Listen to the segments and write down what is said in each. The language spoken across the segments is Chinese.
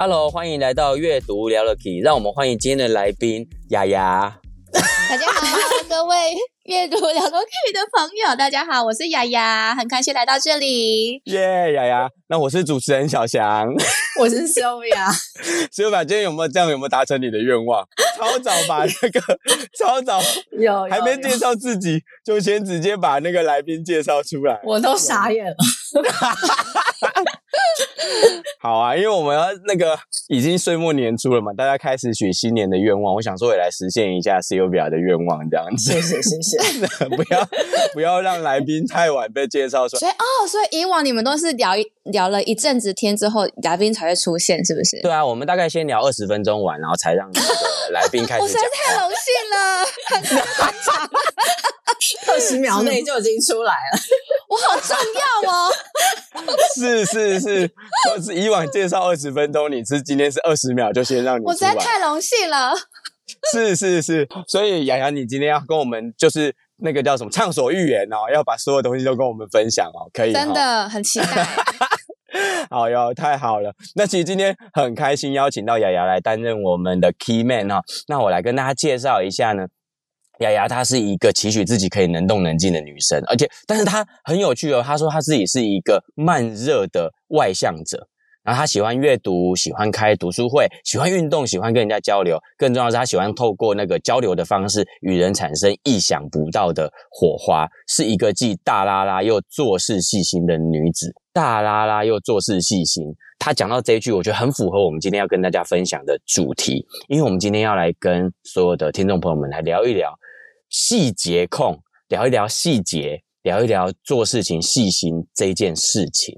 Hello，欢迎来到阅读聊了 Key，让我们欢迎今天的来宾雅雅。大家好，各位阅读聊了 Key 的朋友，大家好，我是雅雅，很开心来到这里。耶，雅雅，那我是主持人小翔。我是 Sylvia，Sylvia，今天有没有这样？有没有达成你的愿望？超早把那个，超早有，还没介绍自己，就先直接把那个来宾介绍出来，我都傻眼了。好啊，因为我们要那个已经岁末年初了嘛，大家开始许新年的愿望，我想说也来实现一下 Sylvia 的愿望，这样子。谢谢谢谢，不要不要让来宾太晚被介绍出来。所以哦，所以以往你们都是聊一聊了一阵子天之后，来宾才会出现，是不是？对啊，我们大概先聊二十分钟完，然后才让那个来宾开始。我实在太荣幸了，二十秒内就已经出来了，我好重要哦。是 是是，我是以往介绍二十分钟，你是今天是二十秒就先让你。我实在太荣幸了。是是是，所以雅雅，你今天要跟我们就是那个叫什么畅所欲言哦，要把所有东西都跟我们分享哦，可以？真的很期待。好哟，太好了。那其实今天很开心邀请到雅雅来担任我们的 key man 哦。那我来跟大家介绍一下呢。雅雅她是一个期许自己可以能动能静的女生，而且，但是她很有趣哦。她说她自己是一个慢热的外向者，然后她喜欢阅读，喜欢开读书会，喜欢运动，喜欢跟人家交流。更重要的是，她喜欢透过那个交流的方式与人产生意想不到的火花，是一个既大拉拉又做事细心的女子。大拉拉又做事细心，她讲到这一句，我觉得很符合我们今天要跟大家分享的主题，因为我们今天要来跟所有的听众朋友们来聊一聊。细节控，聊一聊细节，聊一聊做事情细心这件事情。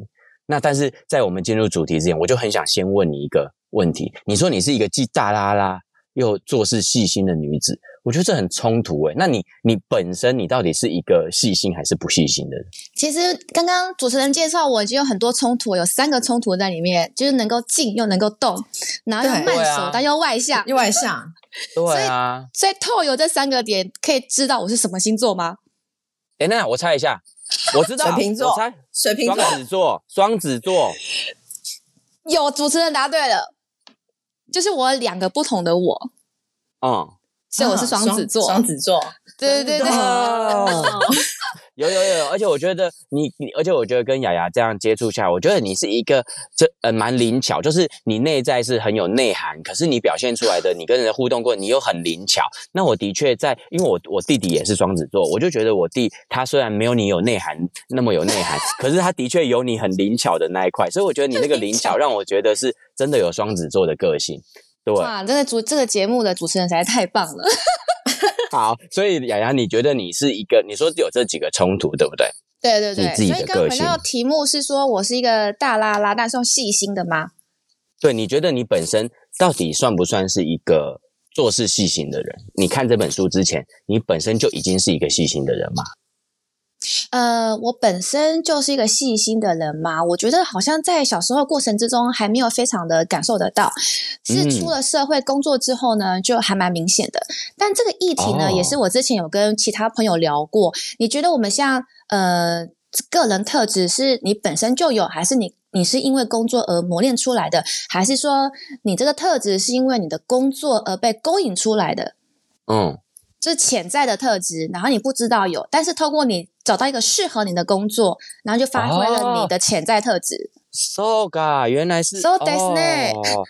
那但是在我们进入主题之前，我就很想先问你一个问题：你说你是一个既大拉拉又做事细心的女子，我觉得这很冲突诶。那你你本身你到底是一个细心还是不细心的人？其实刚刚主持人介绍我已经有很多冲突，有三个冲突在里面，就是能够静又能够动，然后又慢手，啊、但又外向，又外向。对啊，所以透有这三个点，可以知道我是什么星座吗？哎，那我猜一下，我知道，水瓶座，我猜水瓶座，双子座，双子座。有主持人答对了，就是我两个不同的我。嗯，所以我是双子座，双子座，对对对对。有有有，而且我觉得你你，而且我觉得跟雅雅这样接触下来，我觉得你是一个这呃蛮灵巧，就是你内在是很有内涵，可是你表现出来的，你跟人互动过，你又很灵巧。那我的确在，因为我我弟弟也是双子座，我就觉得我弟他虽然没有你有内涵那么有内涵，可是他的确有你很灵巧的那一块，所以我觉得你那个灵巧让我觉得是真的有双子座的个性。对，哇，这个主这个节目的主持人实在太棒了。好，所以雅雅，你觉得你是一个？你说有这几个冲突，对不对？对对对。你自己的个性。所以刚回到题目是说我是一个大拉拉，但是用细心的吗？对，你觉得你本身到底算不算是一个做事细心的人？你看这本书之前，你本身就已经是一个细心的人吗？呃，我本身就是一个细心的人嘛，我觉得好像在小时候过程之中还没有非常的感受得到，是出了社会工作之后呢，就还蛮明显的。但这个议题呢，哦、也是我之前有跟其他朋友聊过。你觉得我们像呃个人特质是你本身就有，还是你你是因为工作而磨练出来的，还是说你这个特质是因为你的工作而被勾引出来的？嗯。就是潜在的特质，然后你不知道有，但是透过你找到一个适合你的工作，然后就发挥了你的潜在特质。哦、so ga，原来是 so 呢？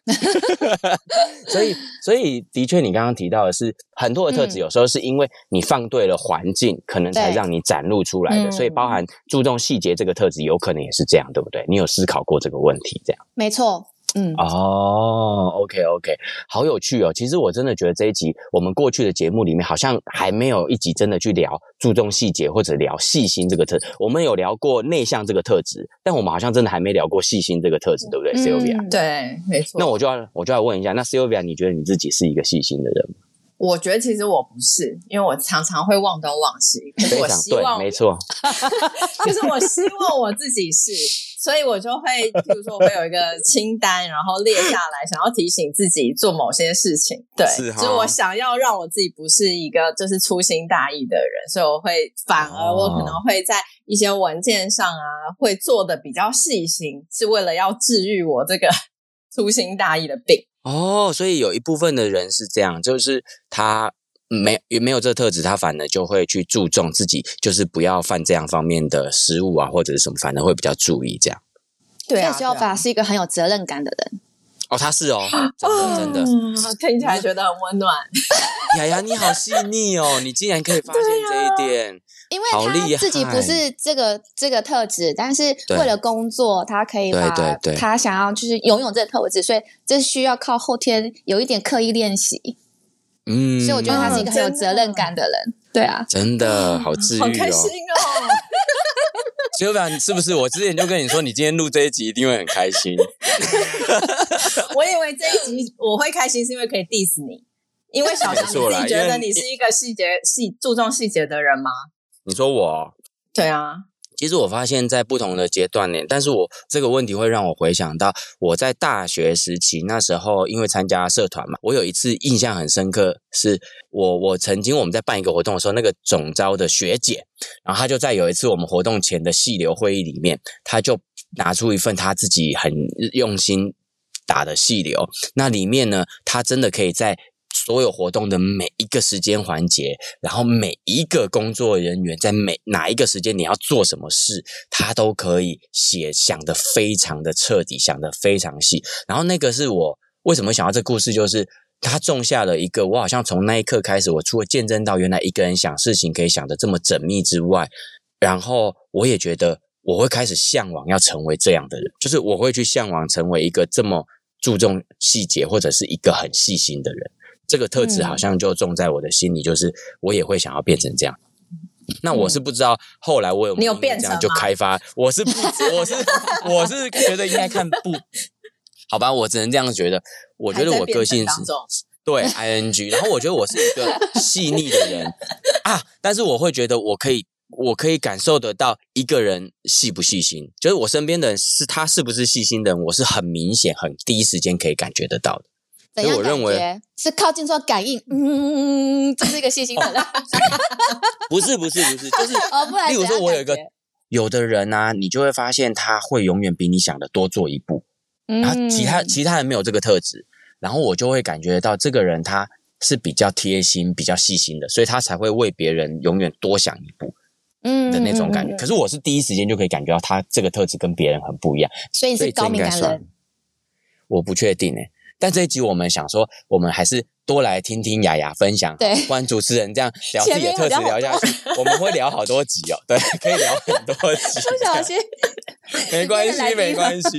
所以，所以的确，你刚刚提到的是很多的特质，有时候是因为你放对了环境，嗯、可能才让你展露出来的。所以，包含注重细节这个特质，有可能也是这样，对不对？你有思考过这个问题？这样没错。嗯，哦，OK OK，好有趣哦。其实我真的觉得这一集我们过去的节目里面好像还没有一集真的去聊注重细节或者聊细心这个特质。我们有聊过内向这个特质，但我们好像真的还没聊过细心这个特质，对不对，Sylvia？嗯，对，没错。那我就要我就要问一下，那 Sylvia，你觉得你自己是一个细心的人吗？我觉得其实我不是，因为我常常会忘东忘西。可是我希望，对，没错。就是我希望我自己是，所以我就会，比如说我会有一个清单，然后列下来，想要提醒自己做某些事情。对，是哈。就我想要让我自己不是一个就是粗心大意的人，所以我会反而我可能会在一些文件上啊，会做的比较细心，是为了要治愈我这个 粗心大意的病。哦，所以有一部分的人是这样，就是他没也没有这特质，他反而就会去注重自己，就是不要犯这样方面的失误啊，或者是什么，反而会比较注意这样。对啊，Sylvia 是一个很有责任感的人。哦，他是哦，真的真的，嗯，听起来觉得很温暖。雅雅，你好细腻哦，你竟然可以发现这一点。因为他自己不是这个这个特质，但是为了工作，他可以把他想要就是拥有这个特质，所以这需要靠后天有一点刻意练习。嗯，所以我觉得他是一个很有责任感的人。对啊，真的好 治愈哦，好开心哦。要不然是不是我之前就跟你说，你今天录这一集一定会很开心？我以为这一集我会开心，是因为可以 diss 你，因为小强你自己觉得你是一个细节细注重细节的人吗？你说我？对啊，其实我发现，在不同的阶段呢，但是我这个问题会让我回想到我在大学时期那时候，因为参加社团嘛，我有一次印象很深刻，是我我曾经我们在办一个活动的时候，那个总招的学姐，然后她就在有一次我们活动前的细流会议里面，她就拿出一份她自己很用心打的细流，那里面呢，她真的可以在。所有活动的每一个时间环节，然后每一个工作人员在每哪一个时间你要做什么事，他都可以写，想得非常的彻底，想得非常细。然后那个是我为什么想到这故事，就是他种下了一个，我好像从那一刻开始，我除了见证到原来一个人想事情可以想得这么缜密之外，然后我也觉得我会开始向往要成为这样的人，就是我会去向往成为一个这么注重细节或者是一个很细心的人。这个特质好像就种在我的心里，就是我也会想要变成这样。那我是不知道后来我有没有这样就开发，我是不，我是 我是觉得应该看不，好吧，我只能这样觉得。我觉得我个性是对 ing，然后我觉得我是一个细腻的人。啊，但是我会觉得我可以，我可以感受得到一个人细不细心，就是我身边的人是他是不是细心的人，我是很明显、很第一时间可以感觉得到的。怎样感觉？是靠近说感应，嗯，这是一个细心的人。不是不是不是，就是，哦、不然例如说，我有一个有的人啊，你就会发现他会永远比你想的多做一步，嗯、然后其他其他人没有这个特质，然后我就会感觉到这个人他是比较贴心、比较细心的，所以他才会为别人永远多想一步，嗯的那种感觉。嗯、可是我是第一时间就可以感觉到他这个特质跟别人很不一样，所以是高敏感人。我不确定诶、欸但这一集我们想说，我们还是多来听听雅雅分享。对，不然主持人这样聊自己的特质聊下去，我们会聊好多集哦。对，可以聊很多集。不小心，没关系，没关系。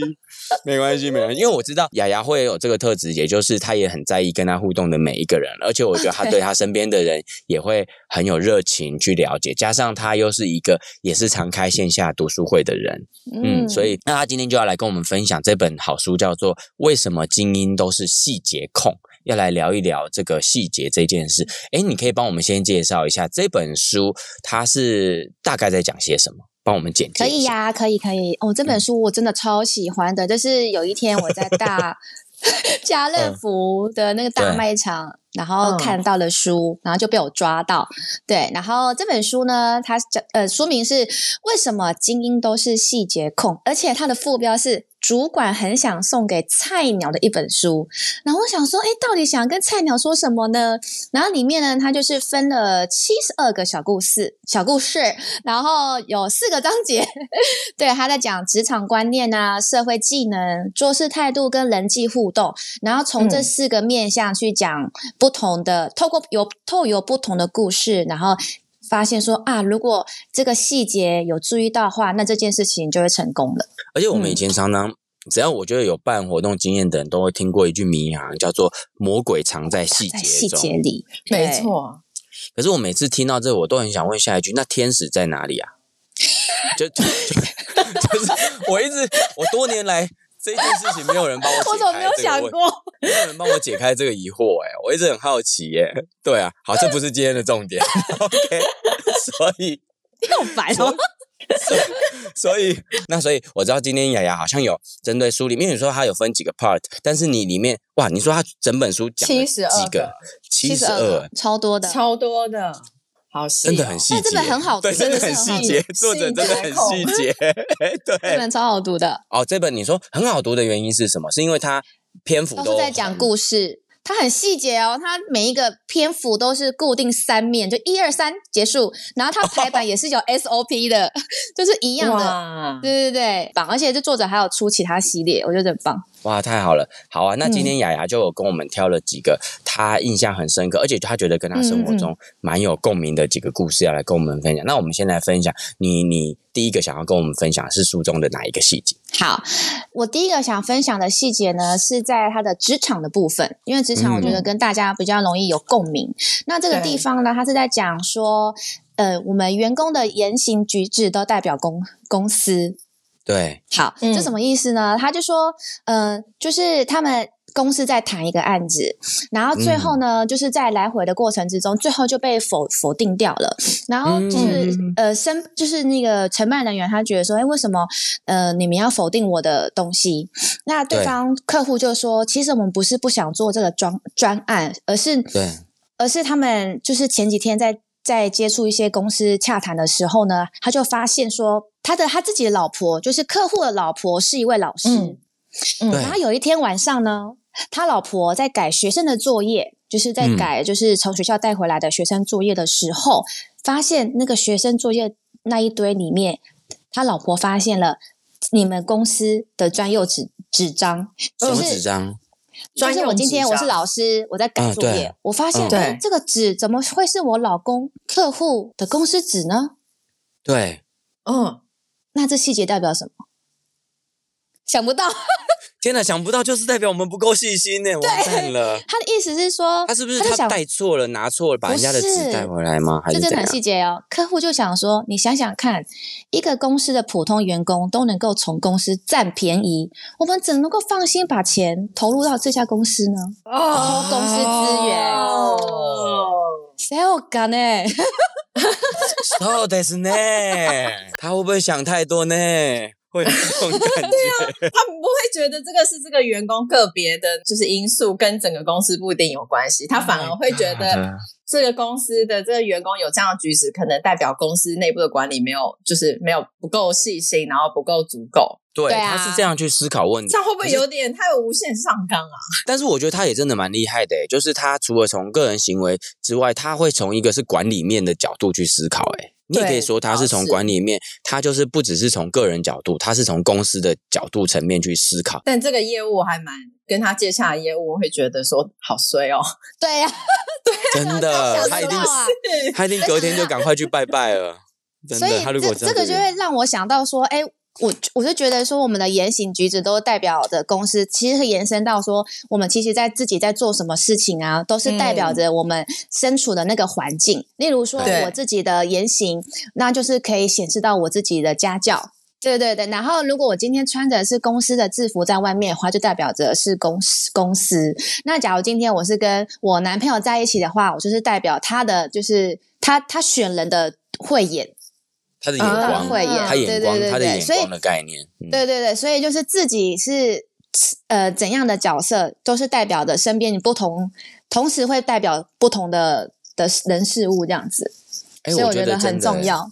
没关系，没关系，因为我知道雅雅会有这个特质，也就是她也很在意跟她互动的每一个人，而且我觉得她对她身边的人也会很有热情去了解，加上她又是一个也是常开线下读书会的人，嗯，所以那她今天就要来跟我们分享这本好书，叫做《为什么精英都是细节控》，要来聊一聊这个细节这件事。诶，你可以帮我们先介绍一下这本书，它是大概在讲些什么？帮我们剪辑。可以呀、啊，可以可以哦。这本书我真的超喜欢的，嗯、就是有一天我在大 家乐福的那个大卖场，嗯、然后看到了书，嗯、然后就被我抓到。对，然后这本书呢，它叫呃书名是为什么精英都是细节控，而且它的副标是。主管很想送给菜鸟的一本书，然后我想说，诶，到底想跟菜鸟说什么呢？然后里面呢，它就是分了七十二个小故事，小故事，然后有四个章节，对，他在讲职场观念啊、社会技能、做事态度跟人际互动，然后从这四个面向去讲不同的，嗯、透过有透有不同的故事，然后发现说啊，如果这个细节有注意到的话，那这件事情就会成功了。而且我们以前常常只要我觉得有办活动经验的人都会听过一句名言，叫做“魔鬼藏在细节细节里”。没错。可是我每次听到这，我都很想问下一句：那天使在哪里啊？就就就，就是我一直我多年来这件事情没有人帮我解开，我怎么没有想过？没有人帮我解开这个疑惑，哎，我一直很好奇，耶。对啊，好，这不是今天的重点。OK，所以又烦哦。所以，那所以我知道今天雅雅好像有针对书里面，你说它有分几个 part，但是你里面哇，你说它整本书讲七十二个，七十二，超多的，超多的，好细，真的很细这本很好读，真的很细节，作者真的很细节，对，这本超好读的。哦，这本你说很好读的原因是什么？是因为它篇幅都是在讲故事。它很细节哦，它每一个篇幅都是固定三面，就一二三结束。然后它排版也是有 SOP 的，哦、就是一样的。对对对，棒！而且这作者还有出其他系列，我觉得很棒。哇，太好了！好啊，那今天雅雅就有跟我们挑了几个她印象很深刻，而且她觉得跟她生活中蛮有共鸣的几个故事要来跟我们分享。嗯嗯，那我们先来分享，你你第一个想要跟我们分享是书中的哪一个细节？好，我第一个想分享的细节呢，是在他的职场的部分，因为职场我觉得跟大家比较容易有共鸣。嗯、那这个地方呢，他是在讲说，呃，我们员工的言行举止都代表公公司。对，好，这什么意思呢？嗯、他就说，呃，就是他们公司在谈一个案子，然后最后呢，嗯、就是在来回的过程之中，最后就被否否定掉了。然后就是、嗯、呃，申就是那个承办人员，他觉得说，哎，为什么呃你们要否定我的东西？那对方客户就说，其实我们不是不想做这个专专案，而是对，而是他们就是前几天在。在接触一些公司洽谈的时候呢，他就发现说，他的他自己的老婆，就是客户的老婆，是一位老师。嗯，嗯，然后有一天晚上呢，他老婆在改学生的作业，就是在改，就是从学校带回来的学生作业的时候，嗯、发现那个学生作业那一堆里面，他老婆发现了你们公司的专用纸纸张，什么纸张？就是我今天我是老师，我在改作业，我发现哎，这个纸怎么会是我老公客户的公司纸呢？对，嗯，那这细节代表什么？想不到。天哪，想不到就是代表我们不够细心呢！完蛋了。他的意思是说，他是不是他带错了，拿错了，把人家的纸带回来吗？还是这很细节哦。客户就想说，你想想看，一个公司的普通员工都能够从公司占便宜，我们怎能够放心把钱投入到这家公司呢？哦，公司资源哦，谁有干呢？そうですね。他会不会想太多呢？ 会有这种 感觉，对啊，他们不会觉得这个是这个员工个别的，就是因素跟整个公司不一定有关系，他反而会觉得这个公司的这个员工有这样的举止，可能代表公司内部的管理没有，就是没有不够细心，然后不够足够。对，对啊，他是这样去思考问题，这样会不会有点太无限上纲啊？但是我觉得他也真的蛮厉害的，就是他除了从个人行为之外，他会从一个是管理面的角度去思考，哎。你也可以说他是从管理面，他就是不只是从个人角度，他是从公司的角度层面去思考。但这个业务还蛮跟他接下来业务，我会觉得说好衰哦。对呀，对，真的，他一定是，他一定 隔天就赶快去拜拜了。真的，他如果这个就会让我想到说，哎。我我就觉得说，我们的言行举止都代表着公司，其实会延伸到说，我们其实在自己在做什么事情啊，都是代表着我们身处的那个环境。嗯、例如说，我自己的言行，那就是可以显示到我自己的家教。对对对。然后，如果我今天穿的是公司的制服在外面的话，就代表着是公司公司。那假如今天我是跟我男朋友在一起的话，我就是代表他的，就是他他选人的慧眼。他的眼光，他眼光，他的眼光的概念，对对对，所以就是自己是呃怎样的角色，都是代表的身边你不同，同时会代表不同的的人事物这样子，所以我觉得很重要。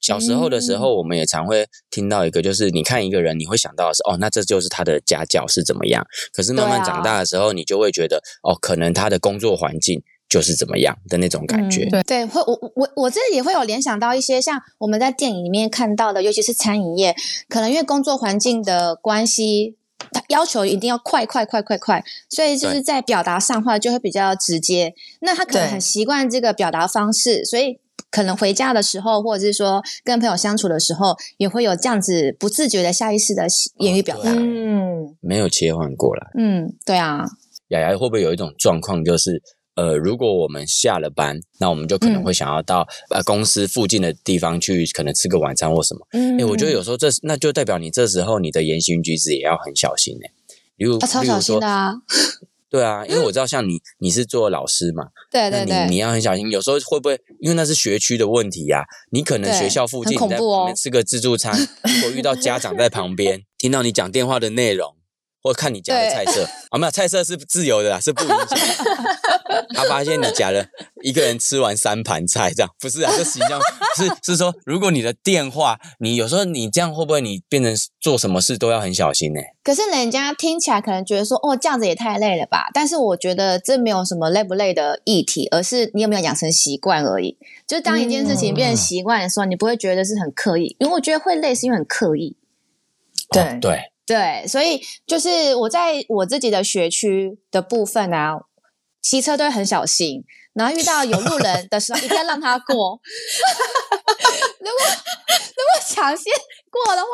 小时候的时候，我们也常会听到一个，就是你看一个人，你会想到的是哦，那这就是他的家教是怎么样。可是慢慢长大的时候，你就会觉得哦，可能他的工作环境。就是怎么样的那种感觉，嗯、对对，会我我我这里也会有联想到一些像我们在电影里面看到的，尤其是餐饮业，可能因为工作环境的关系，他要求一定要快快快快快，所以就是在表达上话就会比较直接。那他可能很习惯这个表达方式，所以可能回家的时候，或者是说跟朋友相处的时候，也会有这样子不自觉的下意识的言语表达。嗯，没有切换过来。嗯，对啊。雅雅会不会有一种状况，就是呃，如果我们下了班，那我们就可能会想要到、嗯、呃公司附近的地方去，可能吃个晚餐或什么。嗯，哎，我觉得有时候这那就代表你这时候你的言行举止也要很小心呢。比如，啊、超小心的啊。对啊，因为我知道，像你，你是做老师嘛，对对对，你你要很小心。有时候会不会，因为那是学区的问题呀、啊？你可能学校附近你在旁边吃个自助餐，如果遇到家长在旁边，听到你讲电话的内容，或看你家的菜色，啊，没有，菜色是自由的啦，是不影响。他发现你夹了一个人吃完三盘菜，这样不是啊？这形象是是说，如果你的电话，你有时候你这样会不会你变成做什么事都要很小心呢？可是人家听起来可能觉得说，哦，这样子也太累了吧？但是我觉得这没有什么累不累的议题，而是你有没有养成习惯而已。就当一件事情变成习惯的时候，嗯、你不会觉得是很刻意，因为我觉得会累是因为很刻意。对、哦、对对，所以就是我在我自己的学区的部分啊。骑车都很小心，然后遇到有路人的时候，一定要让他过。如果如果抢先过的话，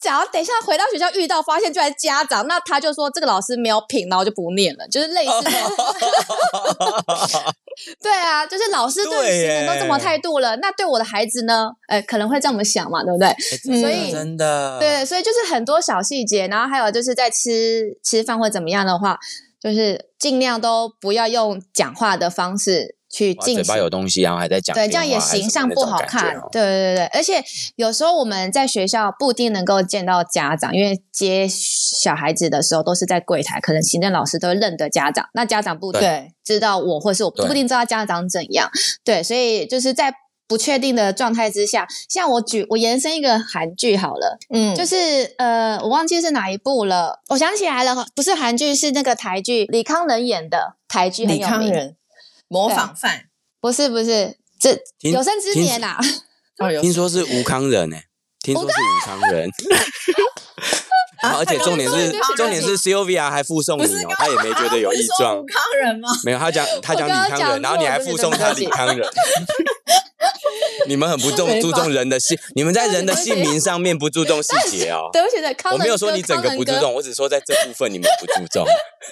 假如等一下回到学校遇到，发现就来家长，那他就说这个老师没有品，然后就不念了，就是类似的。对啊，就是老师对行人都这么态度了，那对我的孩子呢？哎，可能会这么想嘛，对不对？欸、所以真的对，所以就是很多小细节，然后还有就是在吃吃饭或怎么样的话。就是尽量都不要用讲话的方式去进行，嘴巴有东西，然后还在讲，对，这样也形象不好看。对对对，而且有时候我们在学校不一定能够见到家长，因为接小孩子的时候都是在柜台，可能行政老师都认得家长，那家长不对知道我，或是我不一定知道家长怎样。对，对，所以就是在。不确定的状态之下，像我举我延伸一个韩剧好了，嗯，就是呃，我忘记是哪一部了，我想起来了，不是韩剧，是那个台剧，李康仁演的台剧，李康仁模仿犯，不是不是，这有生之年呐、啊，听说是吴康仁诶、欸，听说是吴康仁。而且重点是，重点是 C O V R 还附送你哦，他也没觉得有异状。康仁吗？没有，他讲他讲李康仁，然后你还附送他李康仁。你们很不重注重人的姓，你们在人的姓名上面不注重细节哦。对不起，康，我没有说你整个不注重，我只说在这部分你们不注重。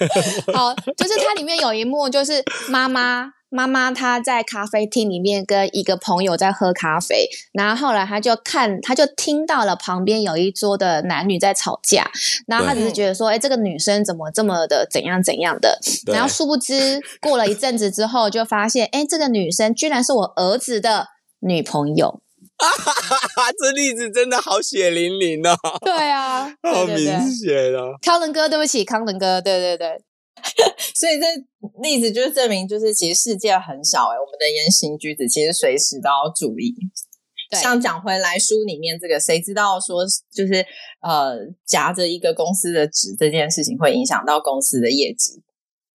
好，就是它里面有一幕，就是妈妈。妈妈她在咖啡厅里面跟一个朋友在喝咖啡，然后后来她就看，她就听到了旁边有一桌的男女在吵架，然后她只是觉得说，哎，这个女生怎么这么的怎样怎样的，然后殊不知过了一阵子之后，就发现，哎，这个女生居然是我儿子的女朋友。哈哈哈，这例子真的好血淋淋哦。对啊，好明显哦。康仁哥，对不起，康仁哥，对对对。所以这例子就是证明，就是其实世界很小哎、欸，我们的言行举止其实随时都要注意。像讲回来书里面这个，谁知道说就是呃夹着一个公司的纸这件事情会影响到公司的业绩？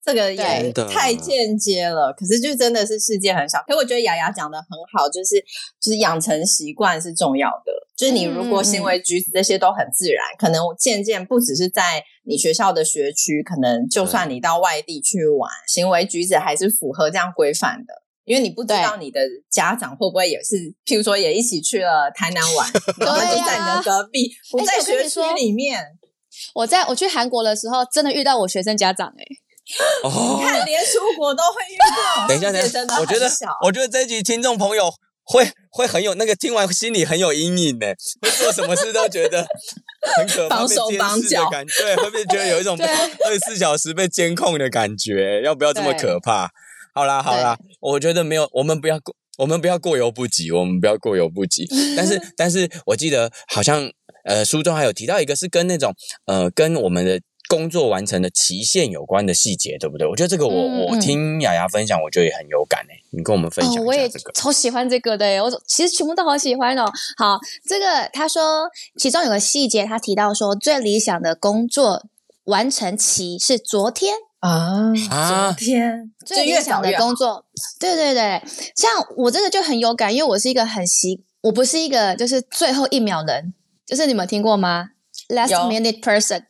这个也太间接了。可是就真的是世界很小。可我觉得雅雅讲的很好，就是就是养成习惯是重要的。就是你如果行为举止这些都很自然，嗯、可能渐渐不只是在你学校的学区，可能就算你到外地去玩，嗯、行为举止还是符合这样规范的。因为你不知道你的家长会不会也是，譬如说也一起去了台南玩，然后就在你的隔壁，啊、不在学区里面。我在我去韩国的时候，真的遇到我学生家长哎、欸，哦，你看连出国都会遇到。等一下，等一下，我觉得，我觉得这一集听众朋友。会会很有那个听完心里很有阴影呢，会做什么事都觉得 很可怕，被监视的感觉，对，会不会觉得有一种二十四小时被监控的感觉？要不要这么可怕？好啦好啦，我觉得没有，我们不要过，我们不要过犹不及，我们不要过犹不及。但是但是我记得好像呃书中还有提到一个是跟那种呃跟我们的。工作完成的期限有关的细节，对不对？我觉得这个我、嗯、我听雅雅分享，我觉得也很有感诶。你跟我们分享一下这个。哦、我也超喜欢这个的诶，我其实全部都好喜欢哦。好，这个他说其中有个细节，他提到说最理想的工作完成期是昨天啊啊，昨天最理想的工作，对对对。像我这个就很有感，因为我是一个很习，我不是一个就是最后一秒人，就是你们听过吗？Last minute person。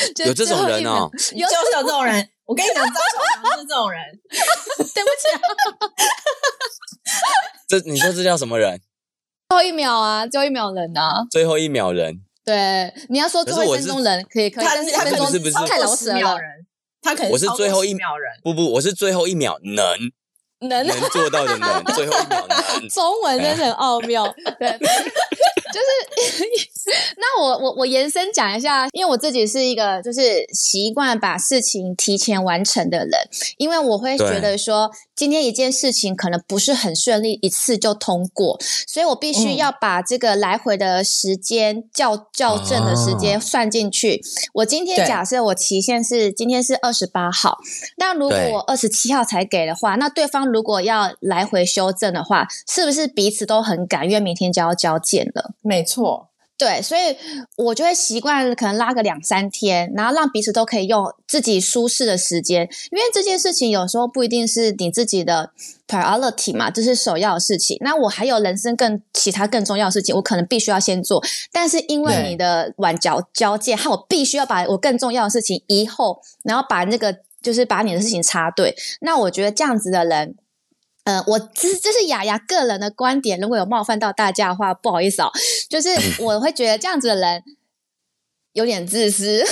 有这种人哦，有就是有这种人。我跟你讲，张小强是这种人。对不起啊。这你说这叫什么人？最后一秒啊，最后一秒人啊，最后一秒人。对，你要说最后一分钟人可以可以，但是一分钟是不是太老实了。他可能我是最后一秒人，不不，我是最后一秒能能能做到的能，最后一秒能。中文真的很奥妙，对。就是，那我我我延伸讲一下，因为我自己是一个就是习惯把事情提前完成的人，因为我会觉得说，今天一件事情可能不是很顺利，一次就通过，所以我必须要把这个来回的时间校校正的时间算进去。我今天假设我期限是今天是二十八号，那如果我二十七号才给的话，那对方如果要来回修正的话，是不是彼此都很赶？因为明天就要交件了。没错，对，所以我就会习惯可能拉个两三天，然后让彼此都可以用自己舒适的时间，因为这件事情有时候不一定是你自己的 priority 嘛，这是首要的事情。那我还有人生更其他更重要的事情，我可能必须要先做，但是因为你的晚交交界，害我必须要把我更重要的事情移后，然后把那个就是把你的事情插队。那我觉得这样子的人。呃，我这是这是雅雅个人的观点，如果有冒犯到大家的话，不好意思哦。就是 我会觉得这样子的人有点自私，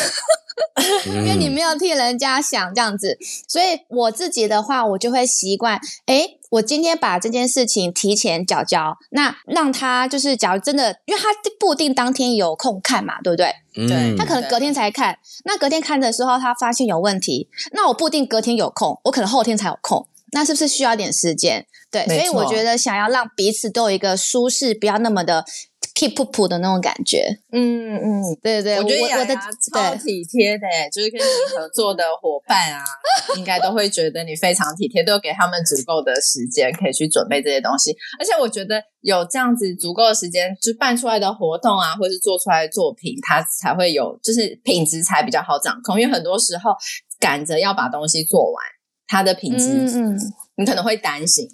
因为你没有替人家想这样子。所以我自己的话，我就会习惯，哎，我今天把这件事情提前缴交，那让他就是，假如真的，因为他不一定当天有空看嘛，对不对？对，他可能隔天才看，那隔天看的时候，他发现有问题，那我不一定隔天有空，我可能后天才有空。那是不是需要点时间？对，所以我觉得想要让彼此都有一个舒适，不要那么的 keep up 的那种感觉。嗯嗯，对对对，我觉得超体贴的，就是跟你合作的伙伴啊，应该都会觉得你非常体贴，都给他们足够的时间可以去准备这些东西。而且我觉得有这样子足够的时间，就办出来的活动啊，或是做出来的作品，它才会有，就是品质才比较好掌控。因为很多时候赶着要把东西做完。它的品质，嗯，你可能会担心，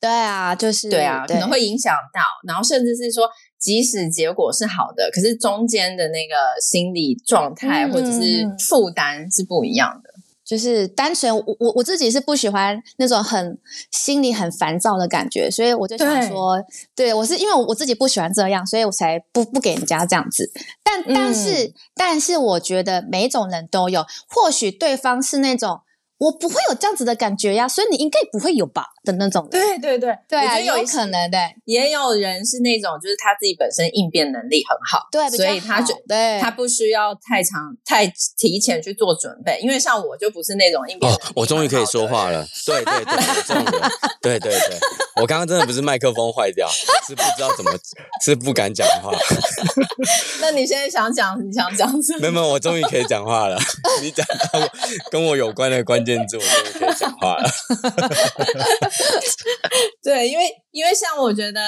对啊，就是对啊，可能会影响到，然后甚至是说，即使结果是好的，可是中间的那个心理状态或者是负担是不一样的。就是单纯，我我我自己是不喜欢那种很心里很烦躁的感觉，所以我就想说，对，对我是因为我自己不喜欢这样，所以我才不不给人家这样子。但但是、嗯、但是，我觉得每一种人都有，或许对方是那种。我不会有这样子的感觉呀，所以你应该不会有吧的那种。对对对，对啊，有可能的。也有人是那种，就是他自己本身应变能力很好，对，所以他就对他不需要太长太提前去做准备。因为像我就不是那种应变能力。哦，我终于可以说话了。对对对，这种人，对对对，我刚刚真的不是麦克风坏掉，是不知道怎么，是不敢讲话。那你现在想讲，你想讲什么？没有没有，我终于可以讲话了。你讲到跟我有关的关键字，我终于可以讲话了。对，因为因为像我觉得。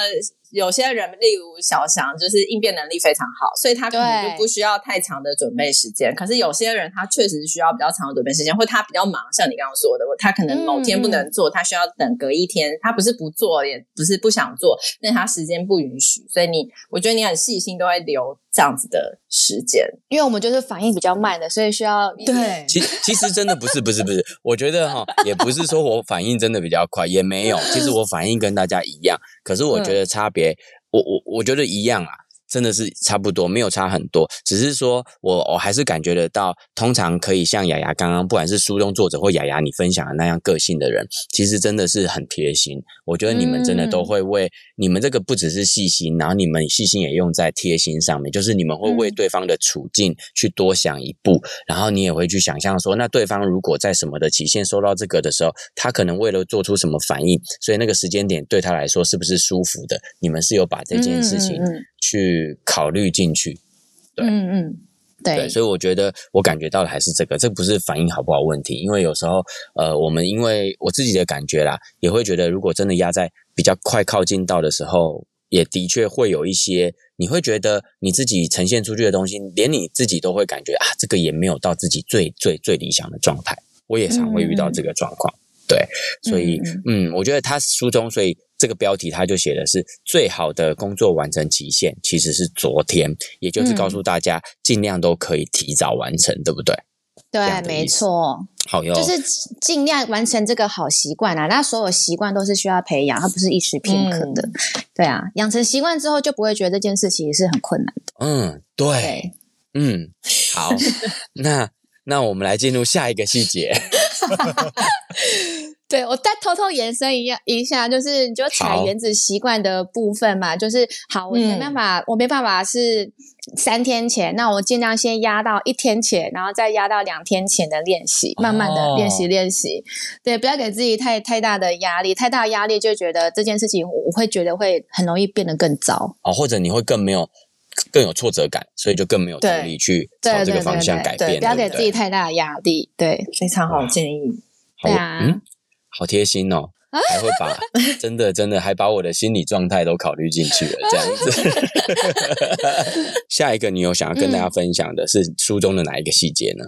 有些人，例如小翔，就是应变能力非常好，所以他可能就不需要太长的准备时间。可是有些人，他确实需要比较长的准备时间，或他比较忙，像你刚刚说的，他可能某天不能做，嗯、他需要等隔一天。他不是不做，也不是不想做，但他时间不允许。所以你，我觉得你很细心，都会留这样子的时间，因为我们就是反应比较慢的，所以需要对。其其实真的不是不是不是，我觉得哈，也不是说我反应真的比较快，也没有。其实我反应跟大家一样，可是我觉得差别。我我我觉得一样啊。真的是差不多，没有差很多，只是说我我还是感觉得到，通常可以像雅雅刚刚，不管是书中作者或雅雅你分享的那样个性的人，其实真的是很贴心。我觉得你们真的都会为、嗯、你们这个不只是细心，然后你们细心也用在贴心上面，就是你们会为对方的处境去多想一步，嗯、然后你也会去想象说，那对方如果在什么的期限收到这个的时候，他可能为了做出什么反应，所以那个时间点对他来说是不是舒服的？你们是有把这件事情去。考虑进去，对，嗯嗯，对，对，所以我觉得我感觉到的还是这个，这不是反应好不好问题，因为有时候，呃，我们因为我自己的感觉啦，也会觉得，如果真的压在比较快靠近到的时候，也的确会有一些，你会觉得你自己呈现出去的东西，连你自己都会感觉啊，这个也没有到自己最最最理想的状态，我也常会遇到这个状况，嗯、对，所以，嗯，嗯，我觉得他书中，所以。这个标题它就写的是最好的工作完成期限其实是昨天，也就是告诉大家尽量都可以提早完成，对不对？对，没错。好哟，就是尽量完成这个好习惯啊。那所有习惯都是需要培养，它不是一时片刻的。嗯、对啊，养成习惯之后，就不会觉得这件事情是很困难的。嗯，对，对嗯，好，那那我们来进入下一个细节。对，我再偷偷延伸一下一下，就是你就踩原子习惯的部分嘛，就是好，我没办法，嗯、我没办法是三天前，那我尽量先压到一天前，然后再压到两天前的练习，慢慢的练习练习。哦、对，不要给自己太太大的压力，太大压力就觉得这件事情，我会觉得会很容易变得更糟。哦，或者你会更没有更有挫折感，所以就更没有动力去朝这个方向改变。不要给自己太大的压力，对，非常好建议。对啊。嗯好贴心哦，还会把 真的真的还把我的心理状态都考虑进去了，这样子。下一个你有想要跟大家分享的是书中的哪一个细节呢？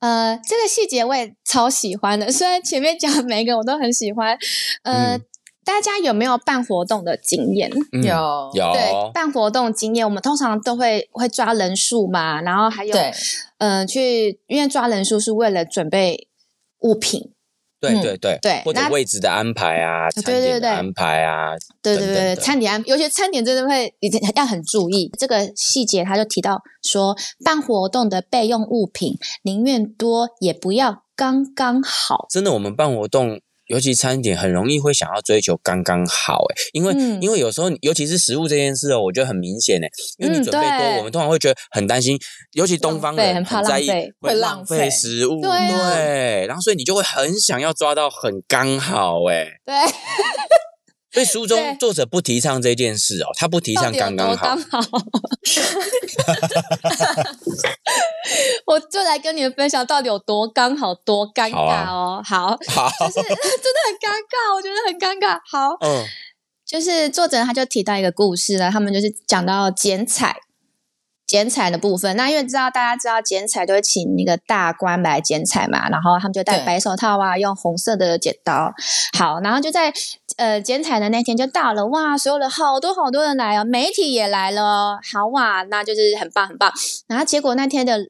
呃，这个细节我也超喜欢的，虽然前面讲的每一个我都很喜欢。呃，嗯、大家有没有办活动的经验？嗯、有有。对，办活动经验，我们通常都会会抓人数嘛，然后还有嗯呃，去因为抓人数是为了准备物品。对对对对，或者位置的安排啊，餐点的安排啊，对对对，餐点安，有些餐点真的会要很注意这个细节。他就提到说，办活动的备用物品宁愿多也不要刚刚好。真的，我们办活动。尤其餐点很容易会想要追求刚刚好，诶，因为、嗯、因为有时候，尤其是食物这件事哦，我觉得很明显诶，因为你准备多，嗯、我们通常会觉得很担心，尤其东方人很在意会浪费。食物，对，啊、对，然后所以你就会很想要抓到很刚好，诶，对。所以书中作者不提倡这件事哦，他不提倡刚刚好。刚好 我就来跟你们分享到底有多刚好，多尴尬哦。好，啊、好，好就是 真的很尴尬，我觉得很尴尬。好，嗯，就是作者他就提到一个故事了，他们就是讲到剪彩。剪彩的部分，那因为知道大家知道剪彩都会请那个大官来剪彩嘛，然后他们就戴白手套啊，用红色的剪刀。好，然后就在呃剪彩的那天就到了，哇，所有的好多好多人来哦，媒体也来了，好哇，那就是很棒很棒。然后结果那天的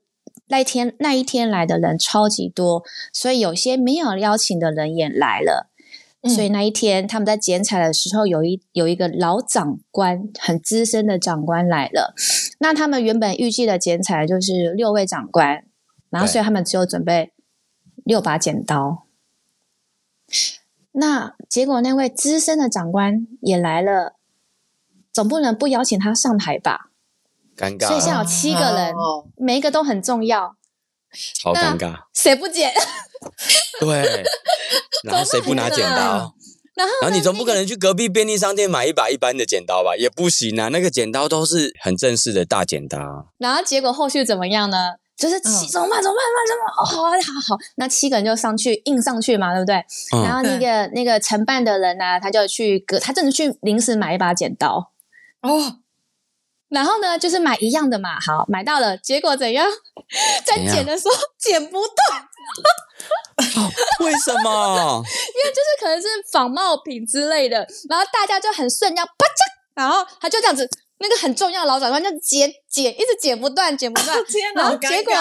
那一天那一天来的人超级多，所以有些没有邀请的人也来了。所以那一天，他们在剪彩的时候，有一有一个老长官，很资深的长官来了。那他们原本预计的剪彩就是六位长官，然后所以他们只有准备六把剪刀。对那结果那位资深的长官也来了，总不能不邀请他上台吧？尴尬。所以现在有七个人，哦、每一个都很重要。好尴尬。谁不剪？对。然后谁不拿剪刀？然后，然后你总不可能去隔壁便利商店买一把一般的剪刀吧？也不行啊，那个剪刀都是很正式的大剪刀。然后结果后续怎么样呢？就是七怎么办？怎么办？怎么办？哦，好好，那七个人就上去硬上去嘛，对不对？嗯、然后那个那个承办的人呢、啊，他就去隔，他真的去临时买一把剪刀哦。然后呢，就是买一样的嘛，好，买到了，结果怎样？在剪的时候 剪不断。为什么？因为就是可能是仿冒品之类的，然后大家就很顺，要啪嚓，然后他就这样子，那个很重要的老长官就剪剪，一直剪不断，剪不断，然后结果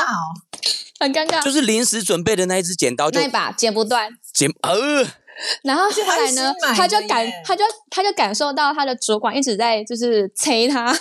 很尴尬，就是临时准备的那一只剪刀就，那一把剪不断，剪呃，然后后来呢，他就感，他就他就感受到他的主管一直在就是催他，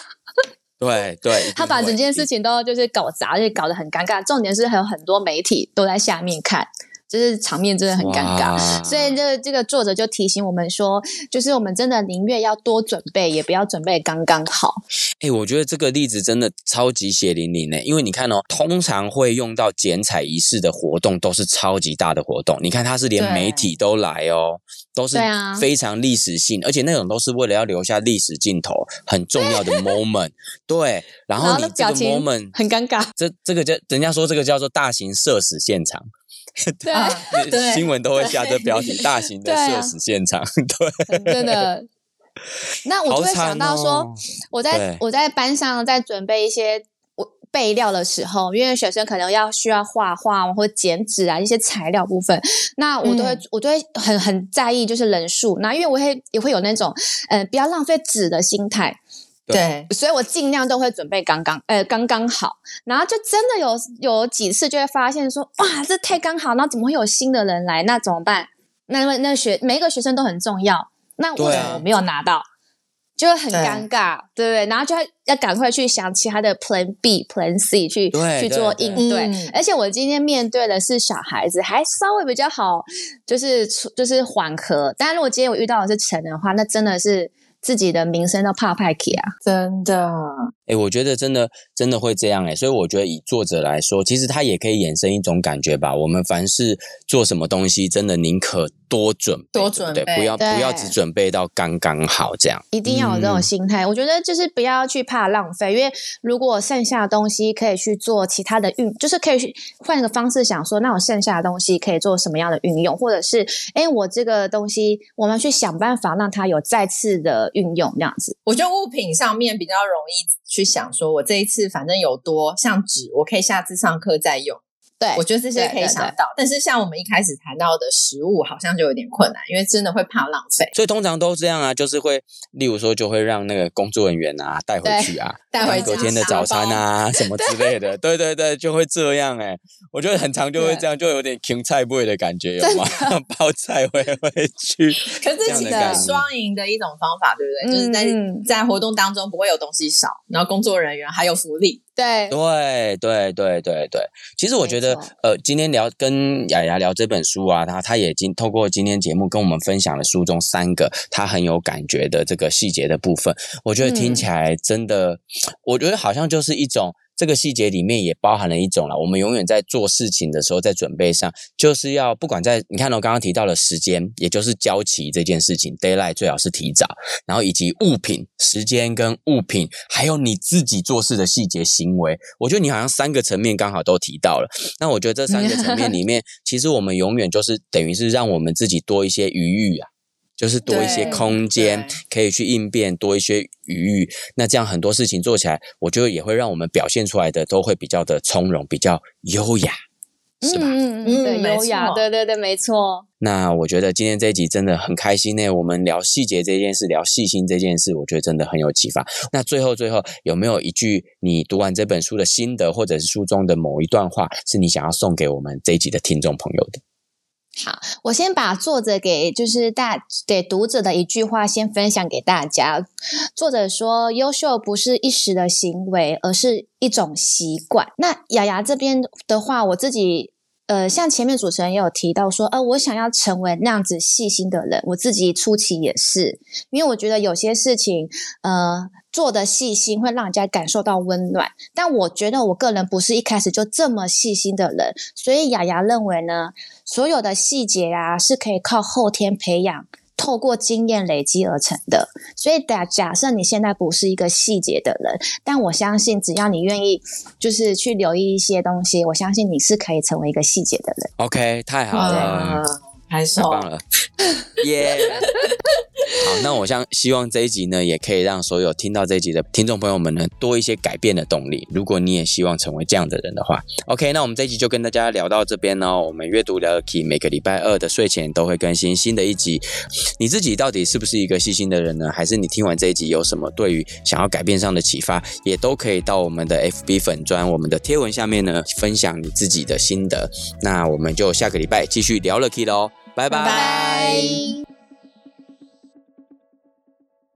对对，他把整件事情都就是搞砸，而且搞得很尴尬。重点是还有很多媒体都在下面看。就是场面真的很尴尬，所以这个这个作者就提醒我们说，就是我们真的宁愿要多准备，也不要准备刚刚好。哎、欸，我觉得这个例子真的超级血淋淋呢，因为你看哦，通常会用到剪彩仪式的活动都是超级大的活动，你看它是连媒体都来哦，都是非常历史性，啊、而且那种都是为了要留下历史镜头，很重要的 moment。对，然后你这个 moment 很尴尬，这这个叫人家说这个叫做大型社死现场。对，新闻都会下这标题：大型的社死现场。对，真的。那我就会想到说，我在我在班上在准备一些我备料的时候，因为学生可能要需要画画或剪纸啊一些材料部分，那我都会我都会很很在意就是人数。那因为我会也会有那种呃不要浪费纸的心态。对，所以我尽量都会准备刚刚，呃，刚刚好。然后就真的有有几次就会发现说，哇，这太刚好，那怎么会有新的人来？那怎么办？那那那学每一个学生都很重要，那为什么我没有拿到？就会很尴尬，对不对？然后就要要赶快去想其他的 Plan B、Plan C 去去做应对。而且我今天面对的是小孩子，还稍微比较好，就是就是缓和。但是如果今天我遇到的是成人的话，那真的是。自己的名声都怕派气啊！真的，哎、欸，我觉得真的真的会这样哎、欸，所以我觉得以作者来说，其实他也可以衍生一种感觉吧。我们凡是做什么东西，真的宁可多准备，多准备，对，不要不要只准备到刚刚好这样。一定要有这种心态。嗯、我觉得就是不要去怕浪费，因为如果剩下的东西可以去做其他的运，就是可以去换个方式想说，那我剩下的东西可以做什么样的运用，或者是哎，我这个东西我们去想办法让它有再次的。运用这样子，我觉得物品上面比较容易去想，说我这一次反正有多像纸，我可以下次上课再用。对，我觉得这些可以想到，对对对，但是像我们一开始谈到的食物，好像就有点困难，因为真的会怕浪费。所以通常都这样啊，就是会，例如说，就会让那个工作人员啊带回去啊，带回隔天的早餐啊什么之类的。对对对，就会这样哎、欸，我觉得很常就会这样，就有点芹菜味的感觉，有吗？包菜回回去。可是这是双赢的一种方法，对不对？嗯、就是在在活动当中不会有东西少，然后工作人员还有福利。对。对对对对对，其实我觉得，呃，今天聊跟雅雅聊这本书啊，他他也经透过今天节目跟我们分享了书中三个他很有感觉的这个细节的部分，我觉得听起来真的，嗯、我觉得好像就是一种。这个细节里面也包含了一种了，我们永远在做事情的时候，在准备上，就是要不管在你看到刚刚提到的时间，也就是交期这件事情，deadline 最好是提早，然后以及物品、时间跟物品，还有你自己做事的细节行为，我觉得你好像三个层面刚好都提到了。那我觉得这三个层面里面，其实我们永远就是等于是让我们自己多一些余裕啊。就是多一些空间可以去应变，多一些余裕，那这样很多事情做起来，我觉得也会让我们表现出来的都会比较的从容，比较优雅，是吧？嗯嗯，对，优雅，对对对，没错。那我觉得今天这一集真的很开心呢。我们聊细节这件事，聊细心这件事，我觉得真的很有启发。那最后最后有没有一句你读完这本书的心得，或者是书中的某一段话，是你想要送给我们这一集的听众朋友的？好，我先把作者给就是大给读者的一句话先分享给大家。作者说：“优秀不是一时的行为，而是一种习惯。”那雅雅这边的话，我自己呃，像前面主持人也有提到说，呃，我想要成为那样子细心的人。我自己初期也是，因为我觉得有些事情，呃。做的细心会让人家感受到温暖，但我觉得我个人不是一开始就这么细心的人，所以雅雅认为呢，所有的细节啊是可以靠后天培养，透过经验累积而成的。所以假假设你现在不是一个细节的人，但我相信只要你愿意，就是去留意一些东西，我相信你是可以成为一个细节的人。OK，太好了，太棒了，耶！Yeah. 好，那我想希望这一集呢，也可以让所有听到这一集的听众朋友们呢，多一些改变的动力。如果你也希望成为这样的人的话，OK，那我们这一集就跟大家聊到这边哦。我们阅读聊 Key 每个礼拜二的睡前都会更新新的一集。你自己到底是不是一个细心的人呢？还是你听完这一集有什么对于想要改变上的启发，也都可以到我们的 FB 粉专、我们的贴文下面呢，分享你自己的心得。那我们就下个礼拜继续聊了 Key 喽，拜拜。